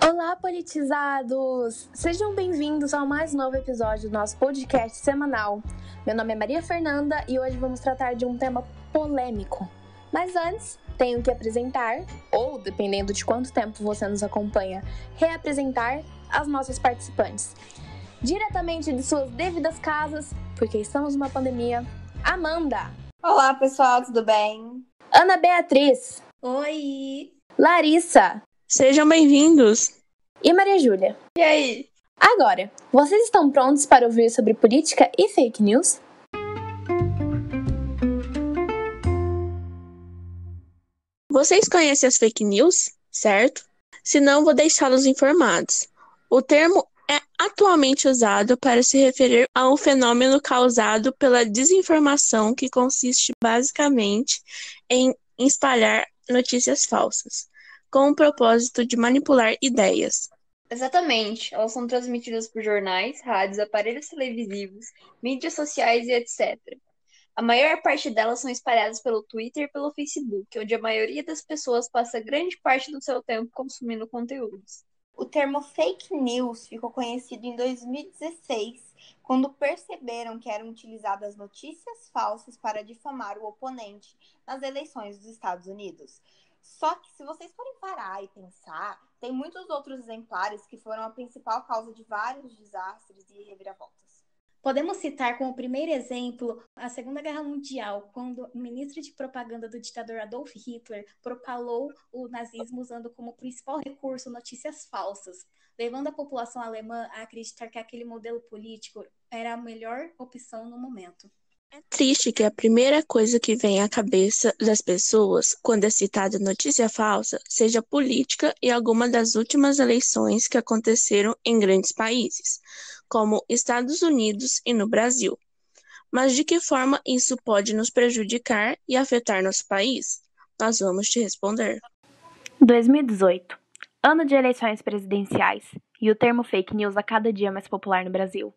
Olá, politizados! Sejam bem-vindos ao mais novo episódio do nosso podcast semanal. Meu nome é Maria Fernanda e hoje vamos tratar de um tema polêmico. Mas antes, tenho que apresentar, ou dependendo de quanto tempo você nos acompanha, reapresentar as nossas participantes. Diretamente de suas devidas casas, porque estamos numa pandemia, Amanda. Olá, pessoal, tudo bem? Ana Beatriz. Oi! Larissa. Sejam bem-vindos! E Maria Júlia. E aí? Agora, vocês estão prontos para ouvir sobre política e fake news? Vocês conhecem as fake news, certo? Se não, vou deixá-los informados. O termo é atualmente usado para se referir a um fenômeno causado pela desinformação que consiste basicamente em espalhar notícias falsas com o propósito de manipular ideias. Exatamente, elas são transmitidas por jornais, rádios, aparelhos televisivos, mídias sociais e etc. A maior parte delas são espalhadas pelo Twitter e pelo Facebook, onde a maioria das pessoas passa grande parte do seu tempo consumindo conteúdos. O termo fake news ficou conhecido em 2016, quando perceberam que eram utilizadas notícias falsas para difamar o oponente nas eleições dos Estados Unidos. Só que se vocês forem parar e pensar, tem muitos outros exemplares que foram a principal causa de vários desastres e reviravoltas. Podemos citar como primeiro exemplo a Segunda Guerra Mundial, quando o ministro de propaganda do ditador Adolf Hitler propalou o nazismo usando como principal recurso notícias falsas, levando a população alemã a acreditar que aquele modelo político era a melhor opção no momento. É triste que a primeira coisa que vem à cabeça das pessoas quando é citada notícia falsa seja política e alguma das últimas eleições que aconteceram em grandes países, como Estados Unidos e no Brasil. Mas de que forma isso pode nos prejudicar e afetar nosso país? Nós vamos te responder. 2018 ano de eleições presidenciais e o termo fake news a cada dia mais popular no Brasil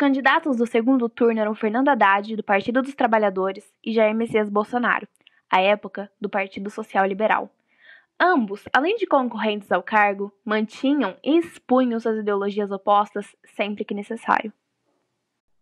candidatos do segundo turno eram Fernando Haddad, do Partido dos Trabalhadores, e Jair Messias Bolsonaro, à época do Partido Social Liberal. Ambos, além de concorrentes ao cargo, mantinham e expunham suas ideologias opostas sempre que necessário.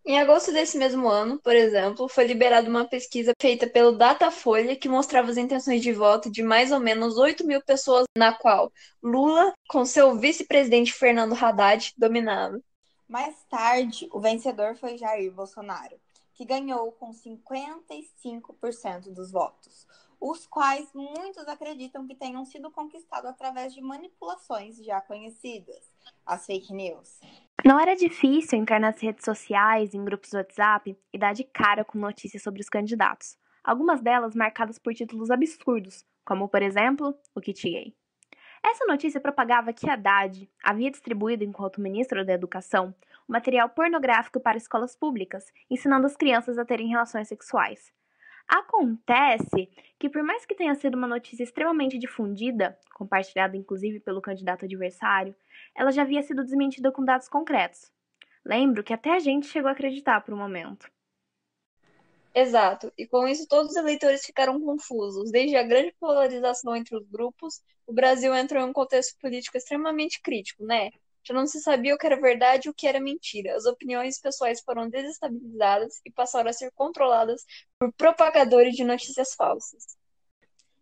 Em agosto desse mesmo ano, por exemplo, foi liberada uma pesquisa feita pelo Datafolha que mostrava as intenções de voto de mais ou menos 8 mil pessoas, na qual Lula, com seu vice-presidente Fernando Haddad, dominava. Mais tarde, o vencedor foi Jair Bolsonaro, que ganhou com 55% dos votos, os quais muitos acreditam que tenham sido conquistados através de manipulações já conhecidas, as fake news. Não era difícil entrar nas redes sociais, em grupos do WhatsApp e dar de cara com notícias sobre os candidatos, algumas delas marcadas por títulos absurdos, como por exemplo, o Kit Gay. Essa notícia propagava que Haddad havia distribuído, enquanto ministro da Educação, material pornográfico para escolas públicas, ensinando as crianças a terem relações sexuais. Acontece que, por mais que tenha sido uma notícia extremamente difundida, compartilhada inclusive pelo candidato adversário, ela já havia sido desmentida com dados concretos. Lembro que até a gente chegou a acreditar por um momento. Exato, e com isso todos os eleitores ficaram confusos. Desde a grande polarização entre os grupos, o Brasil entrou em um contexto político extremamente crítico, né? Já não se sabia o que era verdade e o que era mentira. As opiniões pessoais foram desestabilizadas e passaram a ser controladas por propagadores de notícias falsas.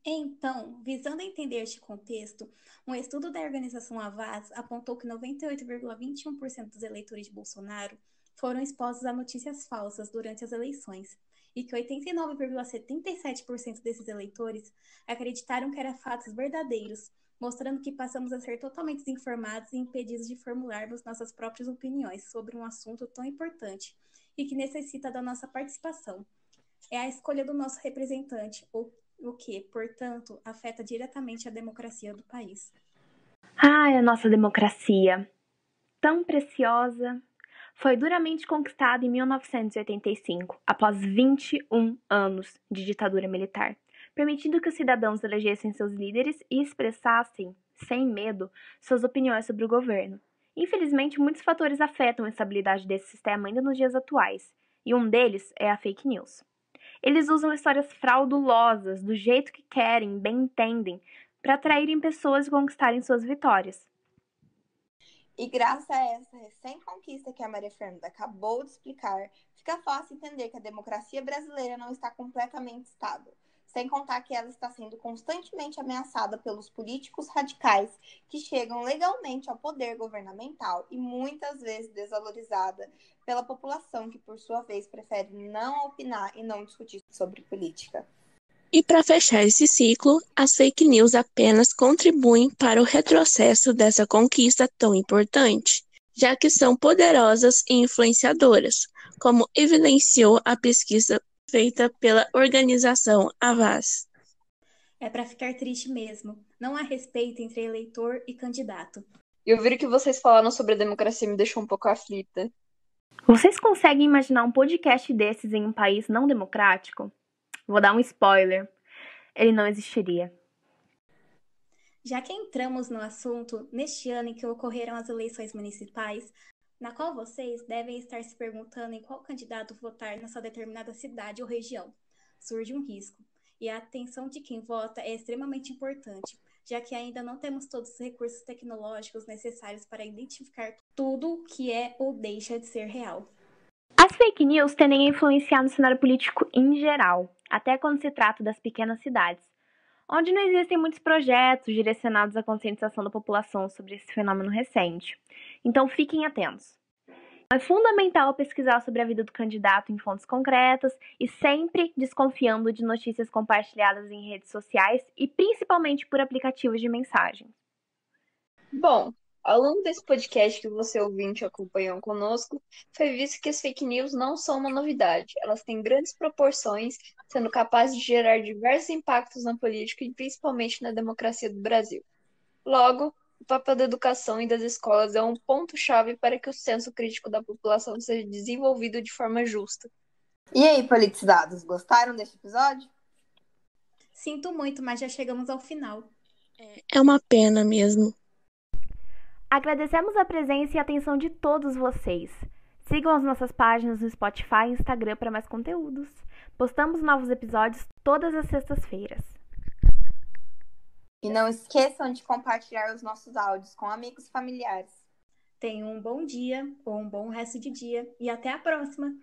Então, visando entender este contexto, um estudo da organização Avaz apontou que 98,21% dos eleitores de Bolsonaro foram expostos a notícias falsas durante as eleições, e que 89,77% desses eleitores acreditaram que eram fatos verdadeiros, mostrando que passamos a ser totalmente desinformados e impedidos de formularmos nossas próprias opiniões sobre um assunto tão importante e que necessita da nossa participação. É a escolha do nosso representante, o, o que, portanto, afeta diretamente a democracia do país. Ai, a nossa democracia! Tão preciosa, foi duramente conquistada em 1985, após 21 anos de ditadura militar, permitindo que os cidadãos elegessem seus líderes e expressassem, sem medo, suas opiniões sobre o governo. Infelizmente, muitos fatores afetam a estabilidade desse sistema ainda nos dias atuais, e um deles é a fake news. Eles usam histórias fraudulosas, do jeito que querem, bem entendem, para atraírem pessoas e conquistarem suas vitórias. E graças a essa recém-conquista que a Maria Fernanda acabou de explicar, fica fácil entender que a democracia brasileira não está completamente estável. Sem contar que ela está sendo constantemente ameaçada pelos políticos radicais que chegam legalmente ao poder governamental e muitas vezes desvalorizada pela população que, por sua vez, prefere não opinar e não discutir sobre política. E para fechar esse ciclo, as fake news apenas contribuem para o retrocesso dessa conquista tão importante, já que são poderosas e influenciadoras, como evidenciou a pesquisa feita pela organização Avaz. É para ficar triste mesmo. Não há respeito entre eleitor e candidato. E ouvir o que vocês falaram sobre a democracia me deixou um pouco aflita. Vocês conseguem imaginar um podcast desses em um país não democrático? Vou dar um spoiler. Ele não existiria. Já que entramos no assunto, neste ano em que ocorreram as eleições municipais, na qual vocês devem estar se perguntando em qual candidato votar nessa determinada cidade ou região, surge um risco. E a atenção de quem vota é extremamente importante, já que ainda não temos todos os recursos tecnológicos necessários para identificar tudo que é ou deixa de ser real. As fake news tendem a influenciar no cenário político em geral, até quando se trata das pequenas cidades, onde não existem muitos projetos direcionados à conscientização da população sobre esse fenômeno recente. Então fiquem atentos. É fundamental pesquisar sobre a vida do candidato em fontes concretas e sempre desconfiando de notícias compartilhadas em redes sociais e principalmente por aplicativos de mensagem. Bom, ao longo desse podcast que você ouvinte acompanhou conosco, foi visto que as fake news não são uma novidade. Elas têm grandes proporções, sendo capazes de gerar diversos impactos na política e principalmente na democracia do Brasil. Logo, o papel da educação e das escolas é um ponto-chave para que o senso crítico da população seja desenvolvido de forma justa. E aí, politizados, gostaram deste episódio? Sinto muito, mas já chegamos ao final. É uma pena mesmo. Agradecemos a presença e atenção de todos vocês. Sigam as nossas páginas no Spotify e Instagram para mais conteúdos. Postamos novos episódios todas as sextas-feiras. E não esqueçam de compartilhar os nossos áudios com amigos e familiares. Tenham um bom dia ou um bom resto de dia e até a próxima!